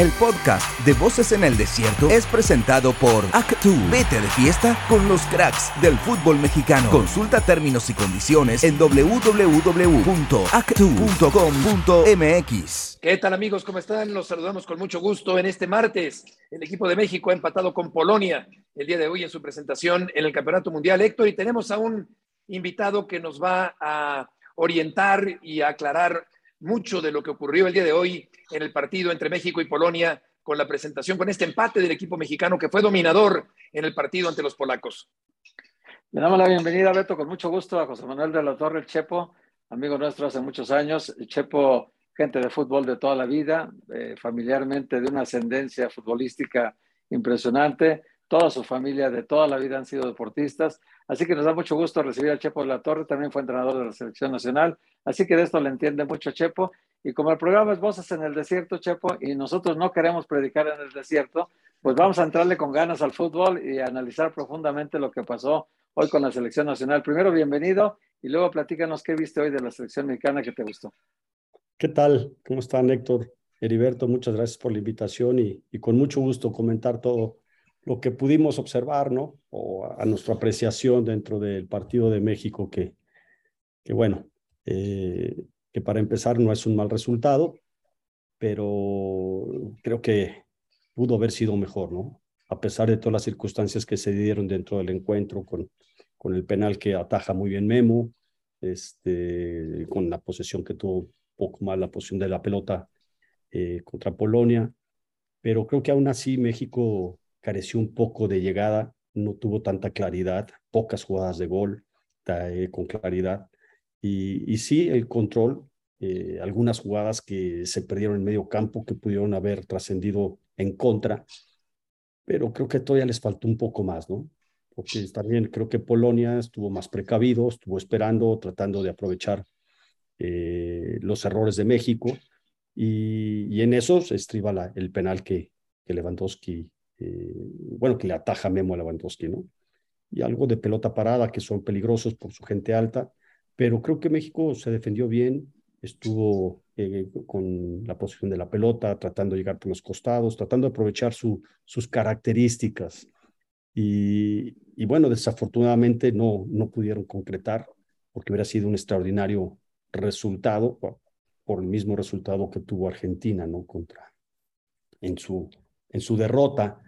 El podcast de Voces en el Desierto es presentado por Actu. Vete de fiesta con los cracks del fútbol mexicano. Consulta términos y condiciones en www.actu.com.mx. ¿Qué tal amigos? ¿Cómo están? Los saludamos con mucho gusto en este martes. El equipo de México ha empatado con Polonia el día de hoy en su presentación en el Campeonato Mundial. Héctor, y tenemos a un invitado que nos va a orientar y aclarar mucho de lo que ocurrió el día de hoy en el partido entre México y Polonia con la presentación, con este empate del equipo mexicano que fue dominador en el partido ante los polacos. Le damos la bienvenida, Beto, con mucho gusto a José Manuel de la Torre, el Chepo, amigo nuestro hace muchos años. El Chepo, gente de fútbol de toda la vida, eh, familiarmente de una ascendencia futbolística impresionante. Toda su familia de toda la vida han sido deportistas. Así que nos da mucho gusto recibir al Chepo de la Torre, también fue entrenador de la selección nacional, así que de esto le entiende mucho Chepo. Y como el programa es Voces en el Desierto, Chepo, y nosotros no queremos predicar en el desierto, pues vamos a entrarle con ganas al fútbol y analizar profundamente lo que pasó hoy con la selección nacional. Primero, bienvenido y luego platícanos qué viste hoy de la selección mexicana que te gustó. ¿Qué tal? ¿Cómo están, Héctor? Heriberto, muchas gracias por la invitación y con mucho gusto comentar todo lo que pudimos observar, ¿no? O a, nuestra apreciación dentro del partido de México, que, que bueno, eh, que para empezar no es un mal resultado, pero creo que pudo haber sido mejor, ¿no? A pesar de todas las circunstancias que se dieron dentro del encuentro con, con el penal que ataja muy bien Memo, este, con la posesión que tuvo poco más la posición de la pelota eh, contra Polonia, pero creo que aún así México careció un poco de llegada, no tuvo tanta claridad, pocas jugadas de gol con claridad. Y, sí, el control, eh, algunas jugadas que se perdieron en medio campo que pudieron haber trascendido en contra, pero creo que todavía les faltó un poco más, ¿no? Porque también creo que Polonia estuvo más precavido, estuvo esperando, tratando de aprovechar eh, los errores de México, y, y en eso se estriba la, el penal que, que Lewandowski eh, bueno, que le ataja Memo a Lewandowski, ¿no? Y algo de pelota parada, que son peligrosos por su gente alta, pero creo que México se defendió bien, estuvo eh, con la posición de la pelota, tratando de llegar por los costados, tratando de aprovechar su, sus características. Y, y, bueno, desafortunadamente no, no pudieron concretar, porque hubiera sido un extraordinario resultado, por el mismo resultado que tuvo Argentina, ¿no? Contra, en su, en su derrota.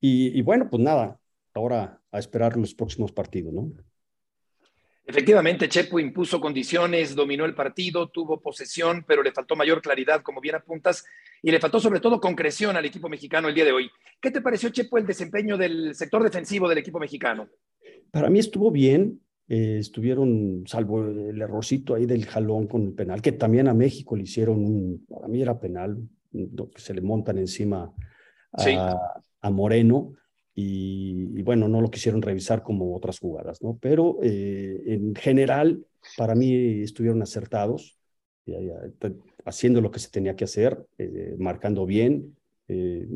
Y, y, bueno, pues nada, ahora a esperar los próximos partidos, ¿no? Efectivamente, Chepo impuso condiciones, dominó el partido, tuvo posesión, pero le faltó mayor claridad, como bien apuntas, y le faltó sobre todo concreción al equipo mexicano el día de hoy. ¿Qué te pareció, Chepo, el desempeño del sector defensivo del equipo mexicano? Para mí estuvo bien, eh, estuvieron, salvo el errorcito ahí del jalón con el penal, que también a México le hicieron un, para mí era penal, se le montan encima a, sí. A Moreno y, bueno, no lo quisieron revisar como otras jugadas, ¿no? Pero eh, en general, para mí estuvieron acertados, ya, ya, haciendo lo que se tenía que hacer, eh, marcando bien. Eh,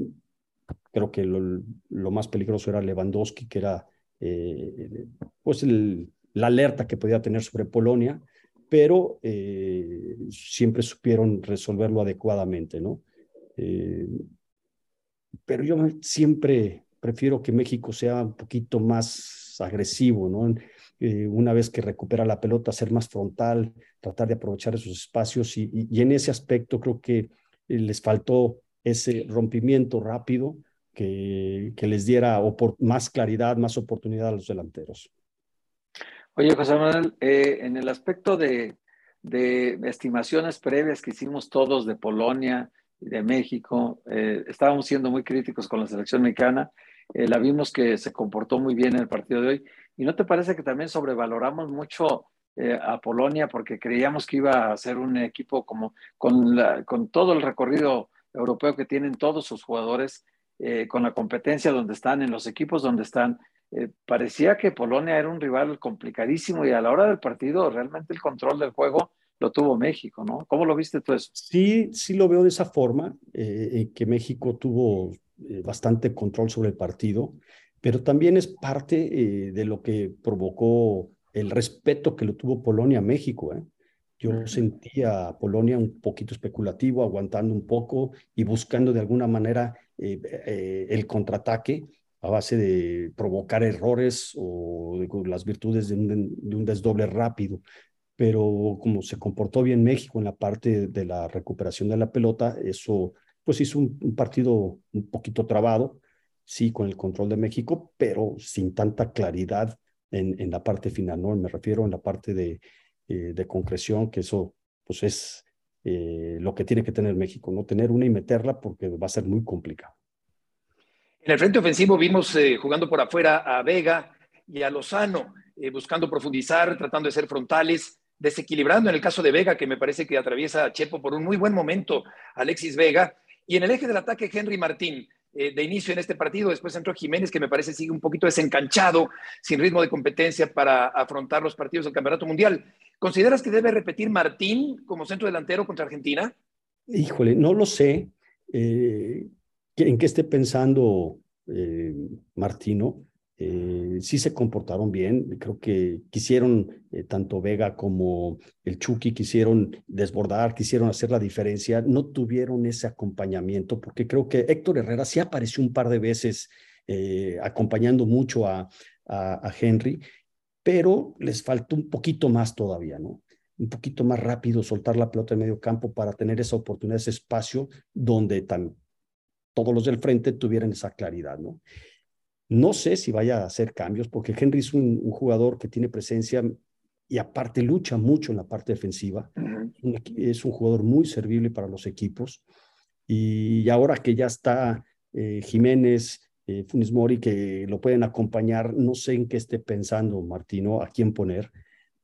creo que lo, más peligroso era Lewandowski, que era eh, pues la alerta que podía tener sobre Polonia, pero eh, siempre supieron resolverlo adecuadamente, ¿no? Pero yo siempre prefiero que México sea un poquito más agresivo, ¿no? Eh, una vez que recupera la pelota, ser más frontal, tratar de aprovechar esos espacios y, y, en ese aspecto creo que les faltó ese rompimiento rápido que, que les diera más claridad, más oportunidad a los delanteros. Oye, José Manuel, eh, en el aspecto de, de estimaciones previas que hicimos todos de Polonia, de México. Eh, estábamos siendo muy críticos con la selección mexicana. Eh, la vimos que se comportó muy bien en el partido de hoy. ¿Y no te parece que también sobrevaloramos mucho eh, a Polonia porque creíamos que iba a ser un equipo como con, la, con todo el recorrido europeo que tienen todos sus jugadores, eh, con la competencia donde están, en los equipos donde están? parecía que Polonia era un rival complicadísimo y a la hora del partido realmente el control del juego lo tuvo México, ¿no? ¿Cómo lo viste tú eso? Sí, sí lo veo de esa forma, eh, que México tuvo eh, bastante control sobre el partido, pero también es parte eh, de lo que provocó el respeto que lo tuvo Polonia a México. Yo sentía a Polonia un poquito especulativo, aguantando un poco y buscando de alguna manera eh, eh, el contraataque a base de provocar errores o de, las virtudes de un, de un desdoble rápido pero como se comportó bien México en la parte de la recuperación de la pelota, eso pues hizo un, partido un poquito trabado, sí, con el control de México, pero sin tanta claridad en, en la parte final, ¿no? Me refiero en la parte de, eh, de concreción, que eso pues es eh, lo que tiene que tener México, no tener una y meterla porque va a ser muy complicado. En el frente ofensivo vimos eh, jugando por afuera a Vega y a Lozano, buscando profundizar, tratando de ser frontales desequilibrando en el caso de Vega, que me parece que atraviesa a Chepo por un muy buen momento, Alexis Vega, y en el eje del ataque Henry Martín, eh, de inicio en este partido, después entró Jiménez, que me parece sigue un poquito desencanchado, sin ritmo de competencia para afrontar los partidos del Campeonato Mundial. ¿Consideras que debe repetir Martín como centro delantero contra Argentina? Híjole, no lo sé. Eh, ¿En qué esté pensando eh, Martino? Eh, sí se comportaron bien. Creo que quisieron, eh, tanto Vega como el Chucky, quisieron desbordar, quisieron hacer la diferencia. No tuvieron ese acompañamiento, porque creo que Héctor Herrera sí apareció un par de veces eh, acompañando mucho a, Henry, pero les faltó un poquito más todavía, ¿no? Un poquito más rápido soltar la pelota en medio campo para tener esa oportunidad, ese espacio donde tan, todos los del frente tuvieran esa claridad, ¿no? No sé si vaya a hacer cambios, porque Henry es un, jugador que tiene presencia y aparte lucha mucho en la parte defensiva. Es un jugador muy servible para los equipos. Y ahora que ya está eh, Jiménez, eh, Funes Mori, que lo pueden acompañar, no sé en qué esté pensando Martino, a quién poner.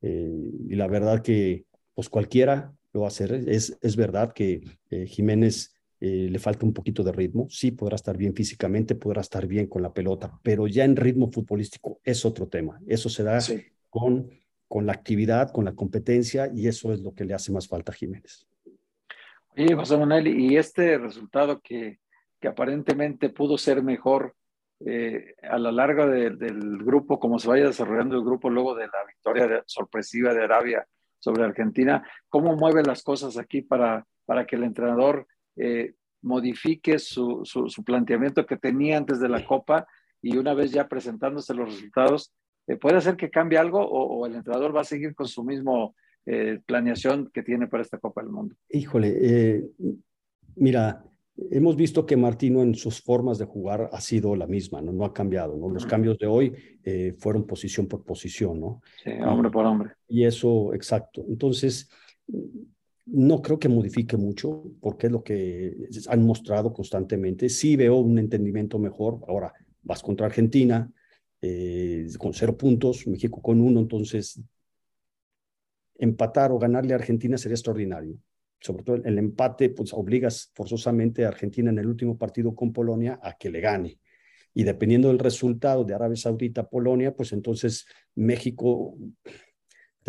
Eh, y la verdad que pues cualquiera lo va a hacer. Es, es verdad que Jiménez eh, le falta un poquito de ritmo. Sí, podrá estar bien físicamente, podrá estar bien con la pelota, pero ya en ritmo futbolístico es otro tema. Eso se da con, con la actividad, con la competencia, y eso es lo que le hace más falta a Jiménez. Oye, José Manuel, y este resultado que, que aparentemente pudo ser mejor eh, a lo largo del grupo, como se vaya desarrollando el grupo luego de la victoria sorpresiva de Arabia sobre Argentina, ¿cómo mueve las cosas aquí para, para que el entrenador eh, modifique su, su, planteamiento que tenía antes de la Copa y una vez ya presentándose los resultados, eh, ¿puede ser que cambie algo o, el entrenador va a seguir con su mismo eh, planeación que tiene para esta Copa del Mundo? Híjole, mira, hemos visto que Martino en sus formas de jugar ha sido la misma, no, no ha cambiado, ¿no? Los cambios de hoy fueron posición por posición, ¿no? Sí, hombre por hombre. Y eso, exacto. Entonces, no creo que modifique mucho, porque es lo que han mostrado constantemente. Sí veo un entendimiento mejor. Ahora, vas contra Argentina eh, con cero puntos, México con uno, entonces empatar o ganarle a Argentina sería extraordinario. Sobre todo el empate, pues obligas forzosamente a Argentina en el último partido con Polonia a que le gane. Y dependiendo del resultado de Arabia Saudita-Polonia, pues entonces México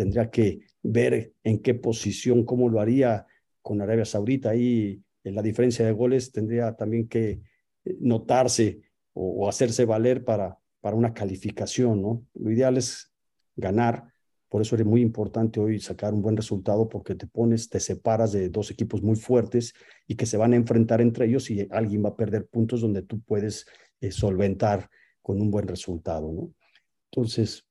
tendría que ver en qué posición, cómo lo haría con Arabia Saudita. Ahí en la diferencia de goles tendría también que eh, notarse o, hacerse valer para, para una calificación, ¿no? Lo ideal es ganar, por eso es muy importante hoy sacar un buen resultado porque te pones, te separas de dos equipos muy fuertes y que se van a enfrentar entre ellos y alguien va a perder puntos donde tú puedes eh, solventar con un buen resultado, ¿no? Entonces,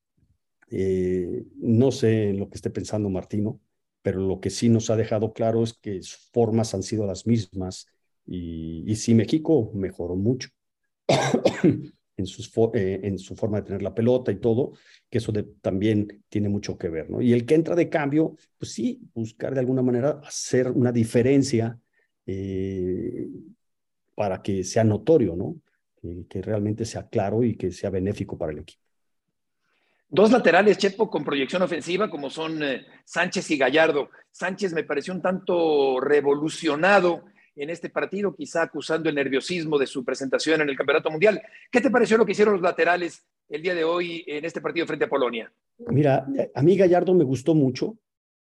eh, no sé lo que esté pensando Martino, pero lo que sí nos ha dejado claro es que sus formas han sido las mismas y, y sí México mejoró mucho en, eh, en su forma de tener la pelota y todo, que eso también tiene mucho que ver, ¿no? Y el que entra de cambio, pues sí, buscar de alguna manera hacer una diferencia eh, para que sea notorio, ¿no? que realmente sea claro y que sea benéfico para el equipo. Dos laterales, Chepo, con proyección ofensiva, como son eh, Sánchez y Gallardo. Sánchez me pareció un tanto revolucionado en este partido, quizá acusando el nerviosismo de su presentación en el Campeonato Mundial. ¿Qué te pareció lo que hicieron los laterales el día de hoy en este partido frente a Polonia? Mira, a mí Gallardo me gustó mucho.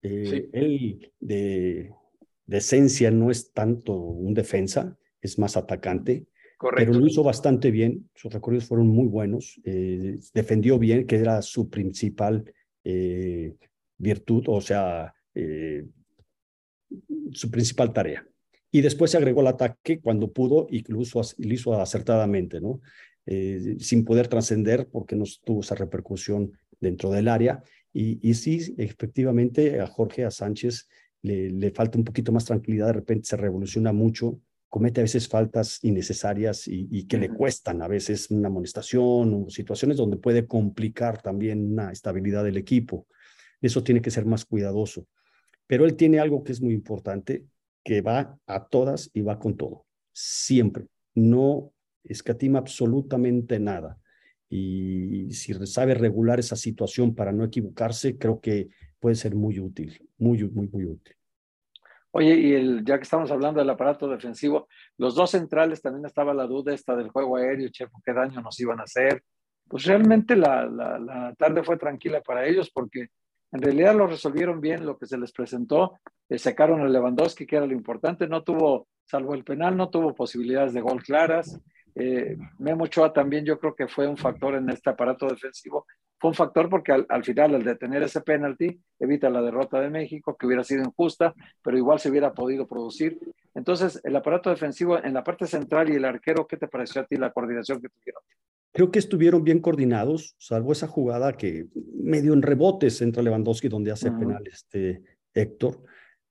Eh, él de, de esencia no es tanto un defensa, es más atacante. Pero lo hizo bastante bien, sus recorridos fueron muy buenos, eh, defendió bien, que era su principal eh, virtud, o sea, eh, su principal tarea. Y después se agregó el ataque cuando pudo y lo hizo, lo hizo acertadamente, ¿no? Eh, sin poder trascender porque no tuvo esa repercusión dentro del área. Y, y sí, efectivamente, a Jorge, a Sánchez, le, le, falta un poquito más tranquilidad, de repente se revoluciona mucho, comete a veces faltas innecesarias y, y que uh -huh. le cuestan a veces una amonestación o situaciones donde puede complicar también una estabilidad del equipo. Eso tiene que ser más cuidadoso. Pero él tiene algo que es muy importante, que va a todas y va con todo. Siempre. No escatima absolutamente nada. Y si sabe regular esa situación para no equivocarse, creo que puede ser muy útil, muy, muy, muy útil. Oye, y el, ya que estamos hablando del aparato defensivo, los dos centrales también estaba la duda esta del juego aéreo, Chepo, qué daño nos iban a hacer. Pues realmente la, la, tarde fue tranquila para ellos porque en realidad lo resolvieron bien lo que se les presentó, eh, sacaron a Lewandowski, que era lo importante, no tuvo, salvo el penal, no tuvo posibilidades de gol claras. Eh, Memo Ochoa también yo creo que fue un factor en este aparato defensivo. Fue un factor porque al, al, final, al detener ese penalti, evita la derrota de México, que hubiera sido injusta, pero igual se hubiera podido producir. Entonces, el aparato defensivo en la parte central y el arquero, ¿qué te pareció a ti la coordinación que tuvieron? Creo que estuvieron bien coordinados, salvo esa jugada que medio en rebotes entra Lewandowski, donde hace uh -huh. penal este Héctor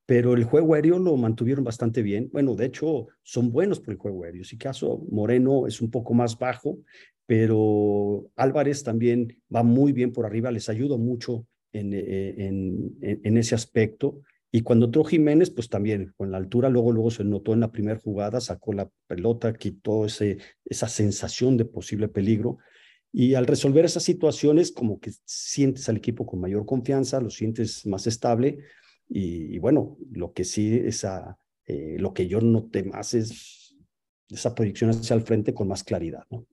pero el juego aéreo lo mantuvieron bastante bien. Bueno, de hecho, son buenos por el juego aéreo. Si caso, Moreno es un poco más bajo, pero Álvarez también va muy bien por arriba, les ayuda mucho en, eh, en, en, ese aspecto. Y cuando entró Jiménez, pues también con la altura, luego, luego se notó en la primera jugada, sacó la pelota, quitó ese, esa sensación de posible peligro. Y al resolver esas situaciones, como que sientes al equipo con mayor confianza, lo sientes más estable y, y bueno, lo que sí, esa, eh, lo que yo noté más es esa proyección hacia el frente con más claridad. ¿no?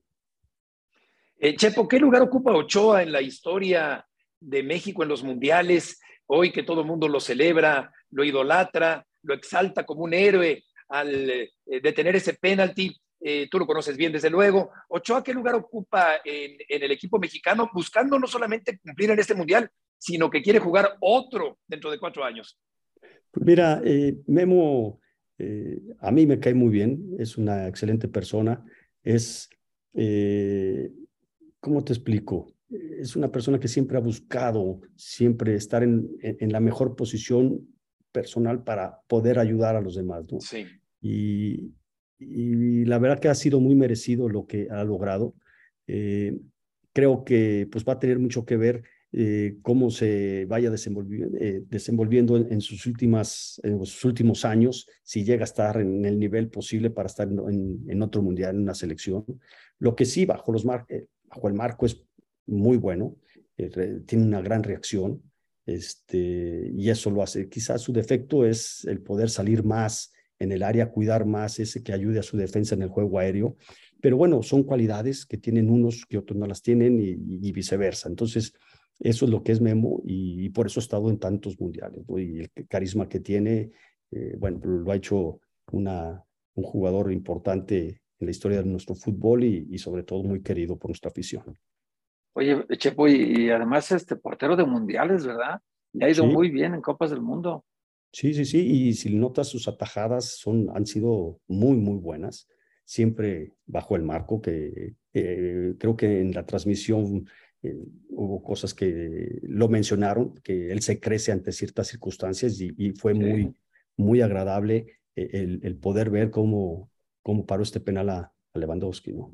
Eh, Chepo, ¿qué lugar ocupa Ochoa en la historia de México en los mundiales? Hoy que todo el mundo lo celebra, lo idolatra, lo exalta como un héroe al eh, detener ese penalti. Eh, tú lo conoces bien, desde luego. Ochoa, ¿qué lugar ocupa en, el equipo mexicano? Buscando no solamente cumplir en este mundial, sino que quiere jugar otro dentro de cuatro años. Pues mira, Memo, a mí me cae muy bien, es una excelente persona, es, ¿cómo te explico? Es una persona que siempre ha buscado, siempre estar en, en, en, la mejor posición personal para poder ayudar a los demás, ¿no? Sí. Y, y la verdad que ha sido muy merecido lo que ha logrado. Eh, creo que pues va a tener mucho que ver eh, cómo se vaya desenvolviendo, eh, desenvolviendo en, en, sus últimas, en sus últimos años, si llega a estar en el nivel posible para estar en, en otro mundial, en una selección. Lo que sí, bajo, los mar eh, bajo el marco es muy bueno, eh, tiene una gran reacción, este, y eso lo hace. Quizás su defecto es el poder salir más en el área, cuidar más, ese que ayude a su defensa en el juego aéreo. Pero bueno, son cualidades que tienen unos que otros no las tienen y, viceversa. Entonces, eso es lo que es Memo y, por eso ha estado en tantos mundiales. Y el carisma que tiene, eh, bueno, lo ha hecho una, un jugador importante en la historia de nuestro fútbol y, y, sobre todo muy querido por nuestra afición. Oye, Chepo, y, y además este portero de mundiales, ¿verdad? Le ha ido sí. muy bien en Copas del Mundo. Sí, sí, sí, y si notas sus atajadas son, han sido muy, muy buenas, siempre bajo el marco que eh, creo que en la transmisión eh, hubo cosas que lo mencionaron, que él se crece ante ciertas circunstancias y, y fue muy, muy agradable eh, el, el, poder ver cómo, cómo paró este penal a, a, Lewandowski. ¿no?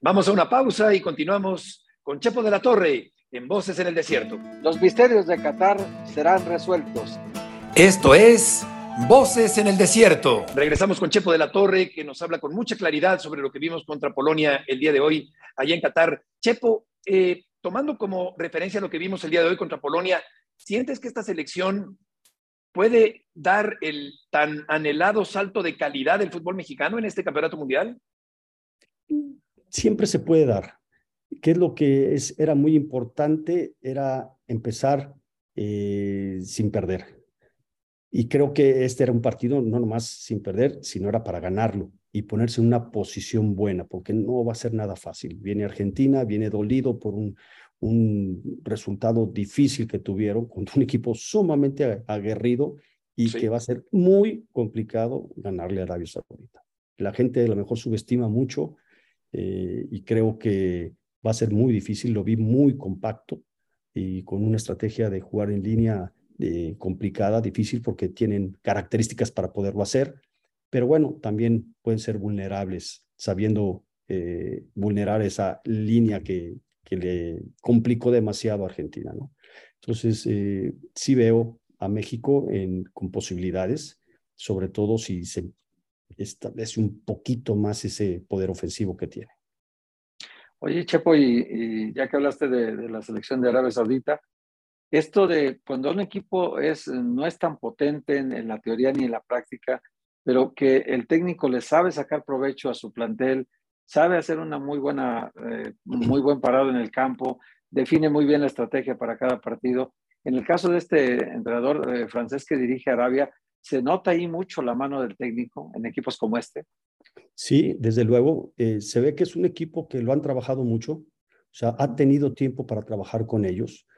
Vamos a una pausa y continuamos con Chepo de la Torre en Voces en el Desierto. Los misterios de Qatar serán resueltos. Esto es Voces en el Desierto. Regresamos con Chepo de la Torre, que nos habla con mucha claridad sobre lo que vimos contra Polonia el día de hoy allá en Qatar. Chepo, eh, tomando como referencia lo que vimos el día de hoy contra Polonia, ¿sientes que esta selección puede dar el tan anhelado salto de calidad del fútbol mexicano en este campeonato mundial? Siempre se puede dar. ¿Qué es lo que es, era muy importante? Era empezar eh, sin perder. Y creo que este era un partido no nomás sin perder, sino era para ganarlo y ponerse en una posición buena, porque no va a ser nada fácil. Viene Argentina, viene dolido por un, un resultado difícil que tuvieron contra un equipo sumamente aguerrido y que va a ser muy complicado ganarle a Arabia Saudita. La gente a lo mejor subestima mucho eh, y creo que va a ser muy difícil, lo vi muy compacto y con una estrategia de jugar en línea eh, complicada, difícil porque tienen características para poderlo hacer, pero bueno, también pueden ser vulnerables sabiendo eh, vulnerar esa línea que, que le complicó demasiado a Argentina, ¿no? Entonces, eh, sí veo a México con posibilidades, sobre todo si se establece un poquito más ese poder ofensivo que tiene. Oye, Chepo, y, ya que hablaste de, la selección de Arabia Saudita, esto de cuando un equipo es, no es tan potente en, la teoría ni en la práctica, pero que el técnico le sabe sacar provecho a su plantel, sabe hacer una muy buena, eh, muy buen parado en el campo, define muy bien la estrategia para cada partido. En el caso de este entrenador eh, francés que dirige Arabia, ¿se nota ahí mucho la mano del técnico en equipos como este? Sí, desde luego, eh, se ve que es un equipo que lo han trabajado mucho, o sea, ha tenido tiempo para trabajar con ellos.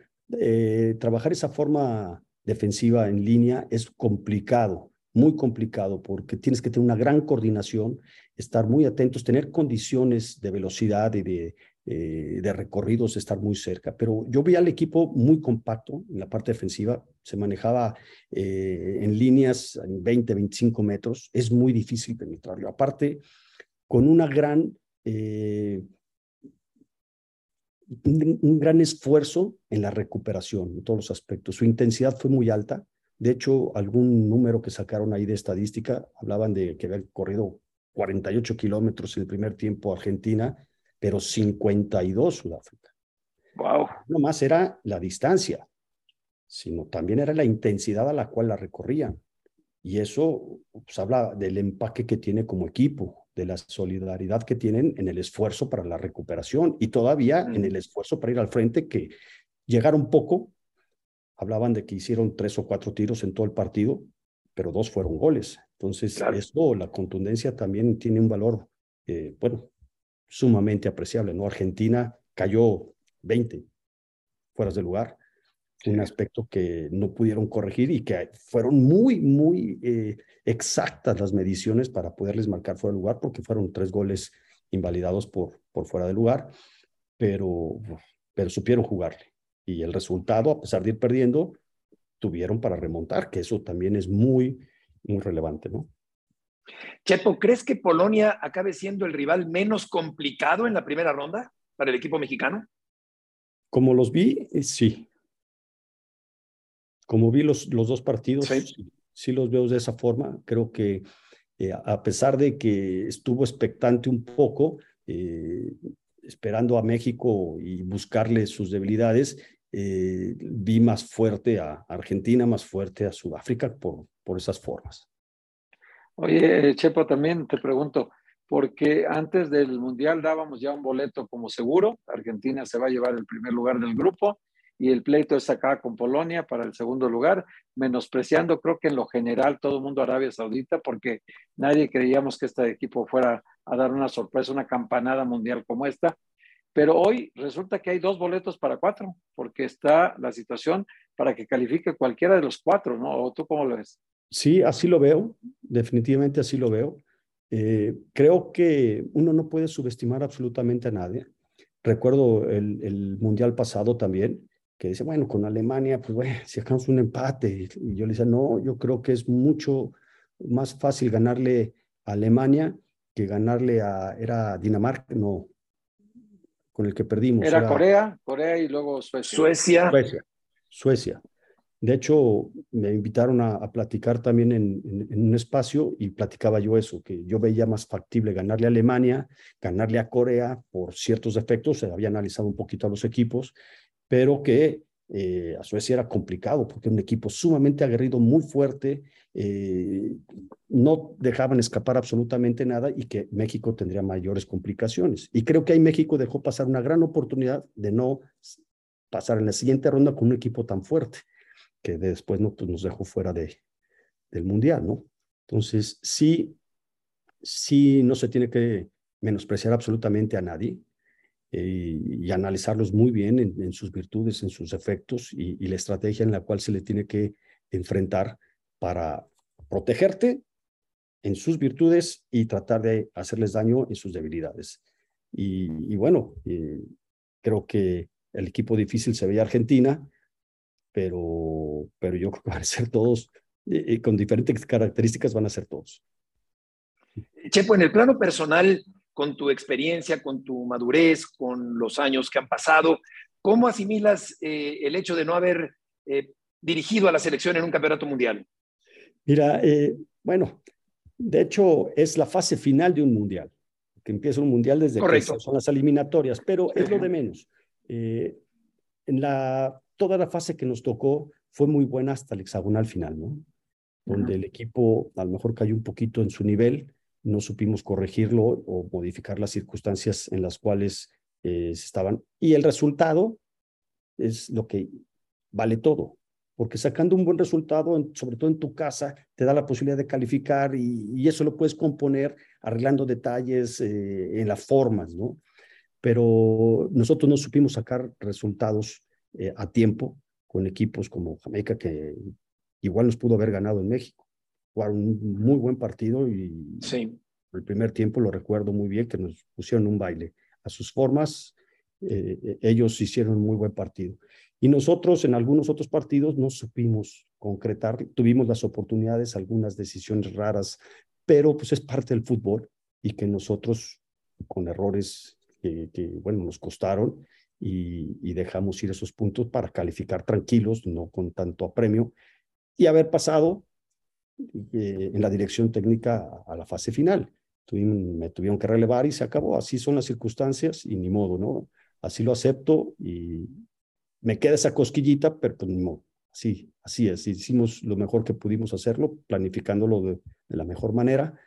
Eh, trabajar esa forma defensiva en línea es complicado, muy complicado, porque tienes que tener una gran coordinación, estar muy atentos, tener condiciones de velocidad y de, eh, recorridos, estar muy cerca. Pero yo vi al equipo muy compacto en la parte defensiva, se manejaba eh, en líneas en 20, 25 metros, es muy difícil penetrarlo. Aparte, con una gran, eh, un, gran esfuerzo en la recuperación, en todos los aspectos. Su intensidad fue muy alta. De hecho, algún número que sacaron ahí de estadística hablaban de que habían corrido 48 kilómetros en el primer tiempo Argentina pero 52 Sudáfrica. Wow. No más era la distancia, sino también era la intensidad a la cual la recorrían. Y eso pues, habla del empaque que tiene como equipo, de la solidaridad que tienen en el esfuerzo para la recuperación y todavía en el esfuerzo para ir al frente, que llegaron poco. Hablaban de que hicieron tres o cuatro tiros en todo el partido, pero dos fueron goles. Entonces, eso, la contundencia también tiene un valor, eh, bueno, sumamente apreciable, ¿no? Argentina cayó 20 fueras de lugar, un aspecto que no pudieron corregir y que fueron muy, muy eh, exactas las mediciones para poderles marcar fuera de lugar, porque fueron tres goles invalidados por, por fuera de lugar, pero, pero supieron jugarle. Y el resultado, a pesar de ir perdiendo, tuvieron para remontar, que eso también es muy, muy relevante, ¿no? Chepo, ¿crees que Polonia acabe siendo el rival menos complicado en la primera ronda para el equipo mexicano? Como los vi, eh, sí. Como vi los, los dos partidos, sí. los veo de esa forma. Creo que eh, a pesar de que estuvo expectante un poco, eh, esperando a México y buscarle sus debilidades, vi más fuerte a Argentina, más fuerte a Sudáfrica por, por esas formas. Oye, Chepo, también te pregunto, porque antes del Mundial dábamos ya un boleto como seguro, Argentina se va a llevar el primer lugar del grupo y el pleito es acá con Polonia para el segundo lugar, menospreciando creo que en lo general todo el mundo Arabia Saudita, porque nadie creíamos que este equipo fuera a dar una sorpresa, una campanada mundial como esta. Pero hoy resulta que hay dos boletos para cuatro, porque está la situación para que califique cualquiera de los cuatro, ¿no? ¿O tú cómo lo ves? Sí, así lo veo, definitivamente así lo veo. Eh, creo que uno no puede subestimar absolutamente a nadie. Recuerdo el, Mundial pasado también, que dice, bueno, con Alemania, pues bueno, si sacamos un empate. Y yo le decía, no, yo creo que es mucho más fácil ganarle a Alemania que ganarle a, era Dinamarca, no, con el que perdimos. Era, Corea, Corea y luego Suecia. Suecia. Suecia. De hecho, me invitaron a, platicar también en, un espacio y platicaba yo eso, que yo veía más factible ganarle a Alemania, ganarle a Corea por ciertos defectos, se había analizado un poquito a los equipos, pero que eh, a Suecia era complicado porque un equipo sumamente aguerrido, muy fuerte, eh, no dejaban escapar absolutamente nada y que México tendría mayores complicaciones. Y creo que ahí México dejó pasar una gran oportunidad de no pasar en la siguiente ronda con un equipo tan fuerte que después no, pues nos dejó fuera de, del Mundial, ¿no? Entonces, sí, sí no se tiene que menospreciar absolutamente a nadie. Eh, y analizarlos muy bien en, sus virtudes, en sus efectos y, y, la estrategia en la cual se le tiene que enfrentar para protegerte en sus virtudes y tratar de hacerles daño en sus debilidades. Y, bueno, eh, creo que el equipo difícil se veía Argentina, pero, pero yo creo que van a ser todos, eh, con diferentes características van a ser todos. Chepo, en el plano personal, con tu experiencia, con tu madurez, con los años que han pasado, ¿cómo asimilas eh, el hecho de no haber dirigido a la selección en un campeonato mundial? Mira, bueno, de hecho es la fase final de un mundial que empieza un mundial desde Correcto. que son las eliminatorias, pero es lo de menos. Eh, en la, toda la fase que nos tocó fue muy buena hasta el hexagonal final, ¿no? Donde el equipo a lo mejor cayó un poquito en su nivel, no supimos corregirlo o modificar las circunstancias en las cuales eh, estaban. Y el resultado es lo que vale todo porque sacando un buen resultado, sobre todo en tu casa, te da la posibilidad de calificar y, eso lo puedes componer arreglando detalles eh, en las formas, ¿no? Pero nosotros no supimos sacar resultados eh, a tiempo con equipos como Jamaica, que igual nos pudo haber ganado en México. Jugaron un muy buen partido y sí. el primer tiempo lo recuerdo muy bien, que nos pusieron un baile. A sus formas, eh, ellos hicieron un muy buen partido. Y nosotros en algunos otros partidos no supimos concretar, tuvimos las oportunidades, algunas decisiones raras, pero pues es parte del fútbol y que nosotros con errores que, bueno, nos costaron y, dejamos ir esos puntos para calificar tranquilos, no con tanto apremio, y haber pasado eh, en la dirección técnica a, la fase final. me tuvieron que relevar y se acabó. Así son las circunstancias y ni modo, ¿no? Así lo acepto y, me queda esa cosquillita, pero pues no, así, así es. Hicimos lo mejor que pudimos hacerlo, planificándolo de, la mejor manera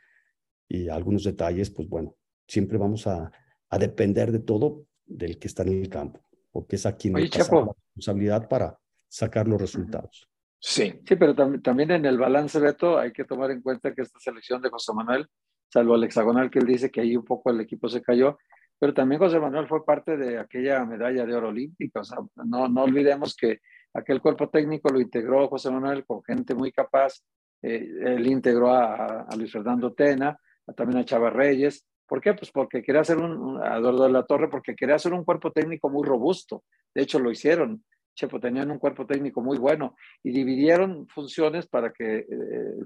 y algunos detalles, pues bueno, siempre vamos a, a, depender de todo del que está en el campo, porque es a quien Oye, la responsabilidad para sacar los resultados. Sí. Sí, pero también en el balance, Beto, hay que tomar en cuenta que esta selección de José Manuel, salvo el hexagonal que él dice que ahí un poco el equipo se cayó, pero también José Manuel fue parte de aquella medalla de oro olímpica. O sea, no, no olvidemos que aquel cuerpo técnico lo integró José Manuel con gente muy capaz. Eh, él integró a, Luis Fernando Tena, también a Chava Reyes. ¿Por qué? Pues porque quería hacer un, a Eduardo de la Torre, porque quería hacer un cuerpo técnico muy robusto. De hecho, lo hicieron. Chepo, tenían un cuerpo técnico muy bueno y dividieron funciones para que eh,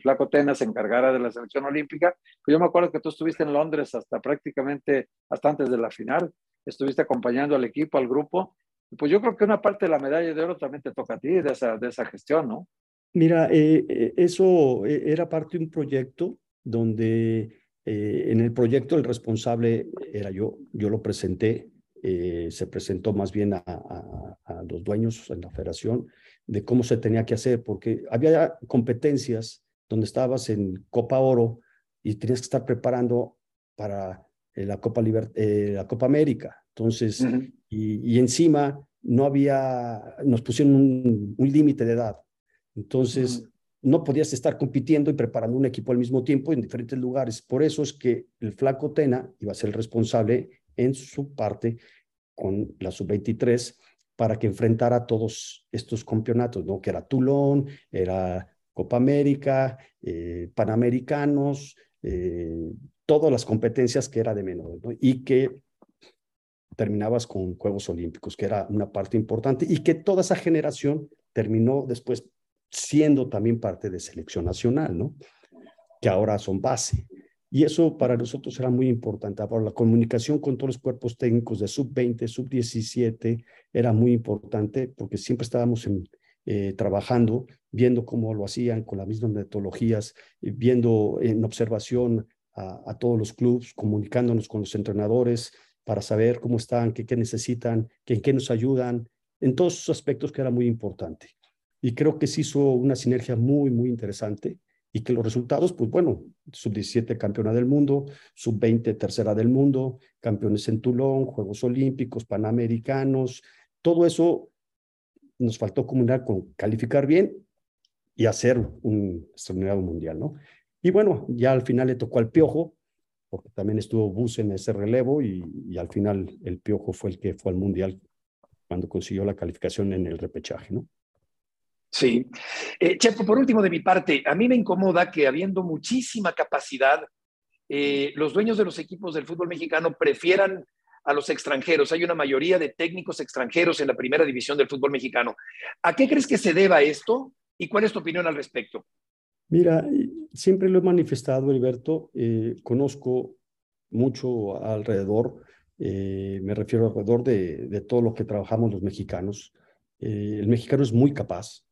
Flaco Tena se encargara de la selección olímpica. Pues yo me acuerdo que tú estuviste en Londres hasta prácticamente, hasta antes de la final, estuviste acompañando al equipo, al grupo. Pues yo creo que una parte de la medalla de oro también te toca a ti, de esa, de esa gestión, ¿no? Mira, eh, eh, eso era parte de un proyecto donde en el proyecto el responsable era yo, yo lo presenté eh, se presentó más bien a, los dueños en la federación de cómo se tenía que hacer, porque había competencias donde estabas en Copa Oro y tenías que estar preparando para eh, la, Copa eh, la Copa América. Entonces, y, encima no había, nos pusieron un, límite de edad. Entonces, no podías estar compitiendo y preparando un equipo al mismo tiempo en diferentes lugares. Por eso es que el Flaco Tena iba a ser el responsable en su parte con la sub-23 para que enfrentara todos estos campeonatos, ¿no? Que era Tulón, era Copa América, eh, Panamericanos, eh, todas las competencias que era de menores, ¿no? Y que terminabas con Juegos Olímpicos, que era una parte importante, y que toda esa generación terminó después siendo también parte de selección nacional, ¿no? Que ahora son base. Y eso para nosotros era muy importante. Ahora, la comunicación con todos los cuerpos técnicos de sub-20, sub-17 era muy importante porque siempre estábamos eh, trabajando, viendo cómo lo hacían con las mismas metodologías, viendo en observación a, todos los clubes, comunicándonos con los entrenadores para saber cómo están, qué, qué necesitan, qué, en qué nos ayudan, en todos esos aspectos que era muy importante. Y creo que se hizo una sinergia muy, muy interesante y que los resultados, pues bueno, sub-17 campeona del mundo, sub-20 tercera del mundo, campeones en Toulon, Juegos Olímpicos, Panamericanos, todo eso nos faltó comunicar con calificar bien y hacer un extraordinario mundial, ¿no? Y bueno, ya al final le tocó al Piojo porque también estuvo Bus en ese relevo y, al final el Piojo fue el que fue al Mundial cuando consiguió la calificación en el repechaje, ¿no? Sí. Eh, Chepo, por último de mi parte, a mí me incomoda que habiendo muchísima capacidad, eh, los dueños de los equipos del fútbol mexicano prefieran a los extranjeros. Hay una mayoría de técnicos extranjeros en la primera división del fútbol mexicano. ¿A qué crees que se deba esto y cuál es tu opinión al respecto? Mira, siempre lo he manifestado, Alberto. Eh, conozco mucho alrededor, eh, me refiero alrededor de, de, todo lo que trabajamos los mexicanos. El mexicano es muy capaz,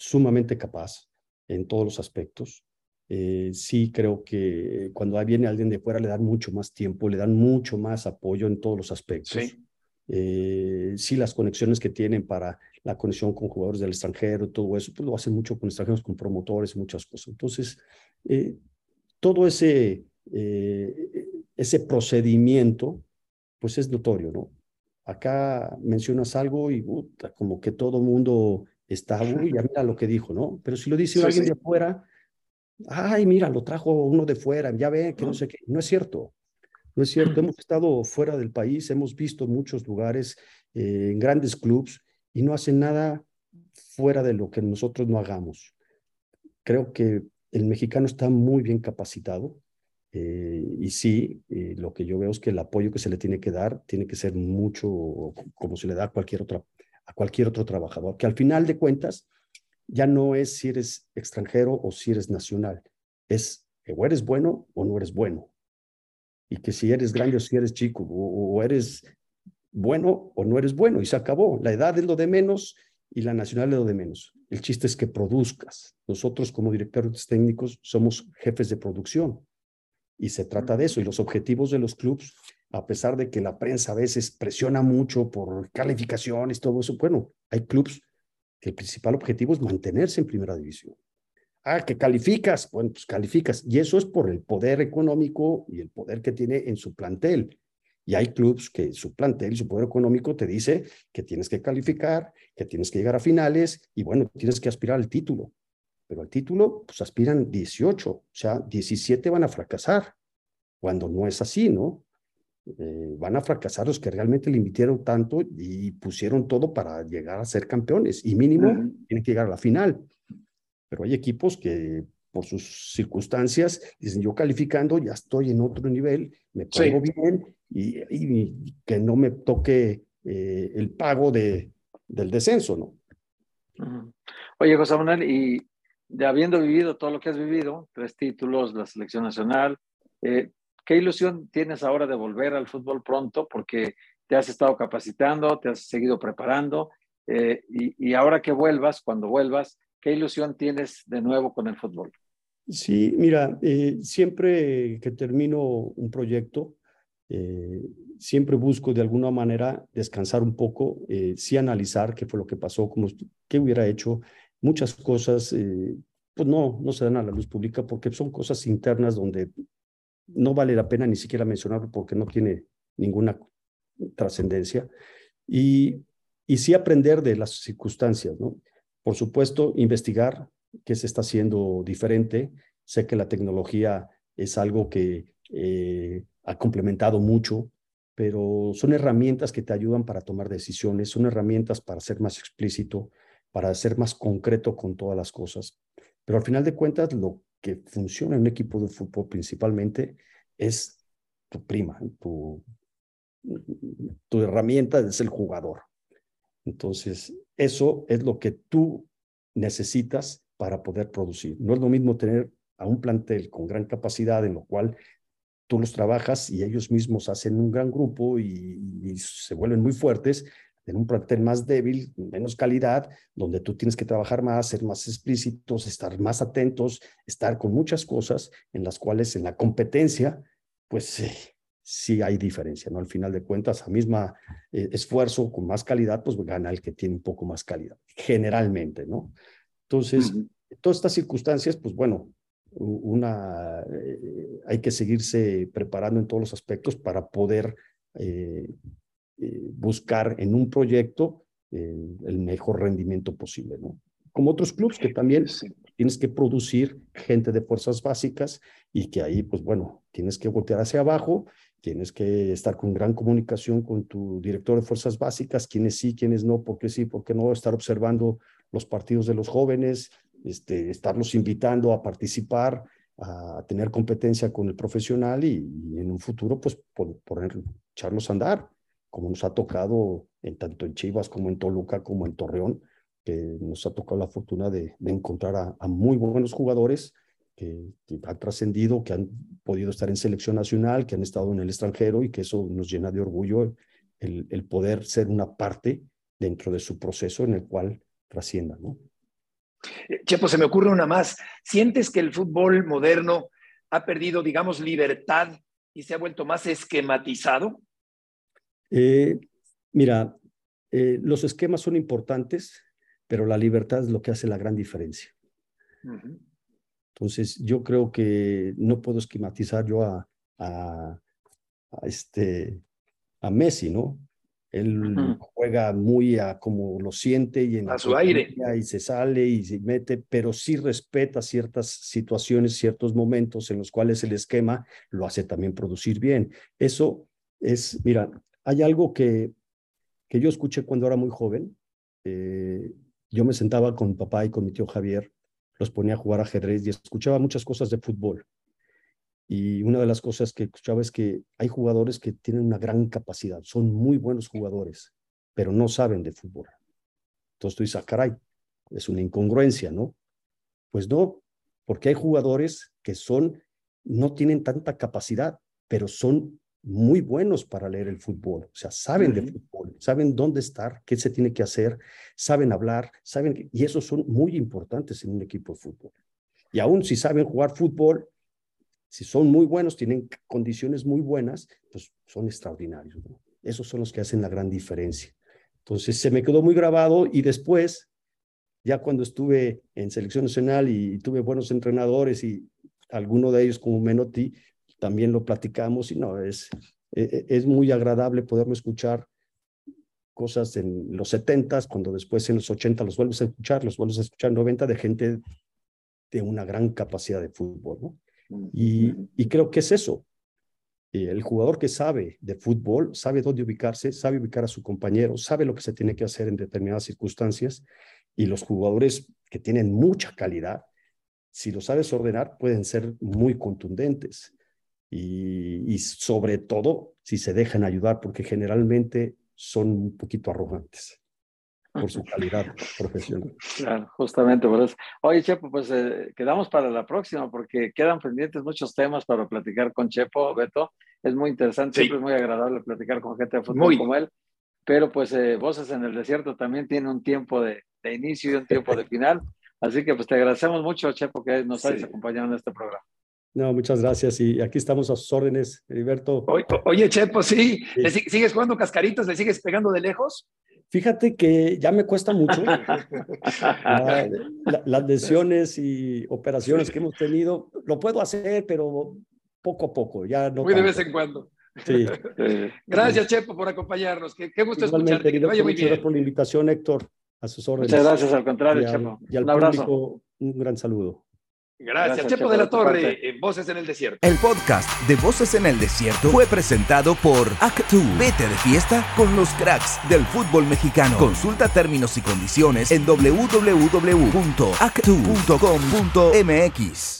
sumamente capaz en todos los aspectos. Eh, sí creo que cuando viene alguien de fuera le dan mucho más tiempo, le dan mucho más apoyo en todos los aspectos. Sí. Eh, sí, las conexiones que tienen para la conexión con jugadores del extranjero, todo eso, pues lo hacen mucho con extranjeros, con promotores, muchas cosas. Entonces, eh, todo ese, eh, ese procedimiento, pues es notorio, ¿no? Acá mencionas algo y puta, como que todo mundo está, uy, ya mira lo que dijo, ¿no? Pero si lo dice sí, alguien sí. de afuera, ay, mira, lo trajo uno de fuera, ya ve que no sé qué, no es cierto. No es cierto, hemos estado fuera del país, hemos visto muchos lugares, eh, en grandes clubs, y no hacen nada fuera de lo que nosotros no hagamos. Creo que el mexicano está muy bien capacitado eh, y sí, eh, lo que yo veo es que el apoyo que se le tiene que dar tiene que ser mucho como se le da a cualquier, otra, a cualquier otro trabajador, que al final de cuentas ya no es si eres extranjero o si eres nacional, es o eres bueno o no eres bueno y que si eres grande o si eres chico, o, o, eres bueno o no eres bueno, y se acabó. La edad es lo de menos y la nacional es lo de menos. El chiste es que produzcas. Nosotros como directores técnicos somos jefes de producción y se trata de eso. Y los objetivos de los clubes, a pesar de que la prensa a veces presiona mucho por calificaciones, todo eso, bueno, hay clubes que el principal objetivo es mantenerse en primera división. Ah, que calificas, bueno, pues calificas. Y eso es por el poder económico y el poder que tiene en su plantel. Y hay clubes que su plantel, su poder económico te dice que tienes que calificar, que tienes que llegar a finales y bueno, tienes que aspirar al título. Pero al título, pues aspiran 18, o sea, 17 van a fracasar, cuando no es así, ¿no? Eh, van a fracasar los que realmente le invirtieron tanto y pusieron todo para llegar a ser campeones y mínimo uh -huh. tienen que llegar a la final pero hay equipos que por sus circunstancias dicen yo calificando ya estoy en otro nivel, me pongo sí. bien y, y, que no me toque eh, el pago de, del descenso, ¿no? Oye, José Manuel, y de habiendo vivido todo lo que has vivido, tres títulos, la selección nacional, eh, ¿qué ilusión tienes ahora de volver al fútbol pronto? Porque te has estado capacitando, te has seguido preparando, eh, y, y ahora que vuelvas, cuando vuelvas, ¿Qué ilusión tienes de nuevo con el fútbol? Sí, mira, eh, siempre que termino un proyecto, eh, siempre busco de alguna manera descansar un poco, eh, sí analizar qué fue lo que pasó, cómo, qué hubiera hecho. Muchas cosas, eh, pues no, no se dan a la luz pública porque son cosas internas donde no vale la pena ni siquiera mencionarlo porque no tiene ninguna trascendencia. Y, y sí aprender de las circunstancias, ¿no? Por supuesto, investigar qué se está haciendo diferente. Sé que la tecnología es algo que eh, ha complementado mucho, pero son herramientas que te ayudan para tomar decisiones, son herramientas para ser más explícito, para ser más concreto con todas las cosas. Pero al final de cuentas, lo que funciona en un equipo de fútbol principalmente es tu prima, tu, tu herramienta es el jugador. Entonces, eso es lo que tú necesitas para poder producir. No es lo mismo tener a un plantel con gran capacidad en lo cual tú los trabajas y ellos mismos hacen un gran grupo y, y, se vuelven muy fuertes, en un plantel más débil, menos calidad, donde tú tienes que trabajar más, ser más explícitos, estar más atentos, estar con muchas cosas en las cuales en la competencia, pues eh, sí hay diferencia, ¿no? Al final de cuentas, a misma eh, esfuerzo con más calidad, pues gana el que tiene un poco más calidad, generalmente, ¿no? Entonces, uh -huh. todas estas circunstancias, pues bueno, una, eh, hay que seguirse preparando en todos los aspectos para poder eh, eh buscar en un proyecto el mejor rendimiento posible, ¿no? Como otros clubes que también tienes que producir gente de fuerzas básicas y que ahí, pues bueno, tienes que voltear hacia abajo, tienes que estar con gran comunicación con tu director de fuerzas básicas, quiénes sí, quiénes no, por qué sí, por qué no, estar observando los partidos de los jóvenes, este, estarlos invitando a participar, a tener competencia con el profesional y, en un futuro, pues, poner, echarlos a andar, como nos ha tocado en tanto en Chivas como en Toluca como en Torreón, que nos ha tocado la fortuna de, encontrar a, muy buenos jugadores que, han trascendido, que han podido estar en selección nacional, que han estado en el extranjero y que eso nos llena de orgullo el, el poder ser una parte dentro de su proceso en el cual trascienda, ¿no? Eh, Chepo, se me ocurre una más. ¿Sientes que el fútbol moderno ha perdido, digamos, libertad y se ha vuelto más esquematizado? Eh, mira, eh, los esquemas son importantes, pero la libertad es lo que hace la gran diferencia. Entonces, yo creo que no puedo esquematizar yo a, a, este, a Messi, ¿no? Él juega muy a como lo siente y en a su aire y se sale y se mete, pero sí respeta ciertas situaciones, ciertos momentos en los cuales el esquema lo hace también producir bien. Eso es, mira, hay algo que, que yo escuché cuando era muy joven. Eh, yo me sentaba con papá y con mi tío Javier, los ponía a jugar ajedrez y escuchaba muchas cosas de fútbol. Y una de las cosas que escuchaba es que hay jugadores que tienen una gran capacidad, son muy buenos jugadores, pero no saben de fútbol. Entonces tú dices, ah, caray, es una incongruencia, ¿no? Pues no, porque hay jugadores que son, no tienen tanta capacidad, pero son muy buenos para leer el fútbol, o sea, saben de fútbol, saben dónde estar, qué se tiene que hacer, saben hablar, saben, y esos son muy importantes en un equipo de fútbol. Y aún si saben jugar fútbol, si son muy buenos, tienen condiciones muy buenas, pues son extraordinarios. Esos son los que hacen la gran diferencia. Entonces se me quedó muy grabado y después, ya cuando estuve en selección nacional y, tuve buenos entrenadores y alguno de ellos como Menotti, también lo platicamos y no, es, e, e, es muy agradable poderme escuchar cosas en los 70, cuando después en los 80 los vuelves a escuchar, los vuelves a escuchar en 90 de gente de una gran capacidad de fútbol, ¿no? Y, creo que es eso. El jugador que sabe de fútbol, sabe dónde ubicarse, sabe ubicar a su compañero, sabe lo que se tiene que hacer en determinadas circunstancias. Y los jugadores que tienen mucha calidad, si lo sabes ordenar, pueden ser muy contundentes. Y, y sobre todo si se dejan ayudar, porque generalmente son un poquito arrogantes por su calidad profesional. Claro, justamente por eso. Oye, Chepo, pues eh, quedamos para la próxima porque quedan pendientes muchos temas para platicar con Chepo, Beto. Es muy interesante, siempre es muy agradable platicar con gente de fútbol como él. Pero pues eh, Voces en el Desierto también tiene un tiempo de, de, inicio y un tiempo de final. Así que pues te agradecemos mucho, Chepo, que nos hayas acompañado en este programa. No, muchas gracias. Y aquí estamos a sus órdenes, Heriberto. Oye, Chepo, ¿sí? ¿Sigues jugando cascaritas? ¿Le sigues pegando de lejos? Fíjate que ya me cuesta mucho. las lesiones y operaciones que hemos tenido, lo puedo hacer, pero poco a poco, ya no. Muy de vez en cuando. Sí. gracias, Chepo, por acompañarnos. Qué, gusto escucharte. Que vaya muy bien. Gracias por la invitación, Héctor. A sus órdenes. Muchas gracias, al contrario, Chepo. Y al un abrazo. Público, un gran saludo. Gracias, Chepo, de la Torre, en Voces en el Desierto. El podcast de Voces en el Desierto fue presentado por Actu. Vete de fiesta con los cracks del fútbol mexicano. Consulta términos y condiciones en www.actu.com.mx.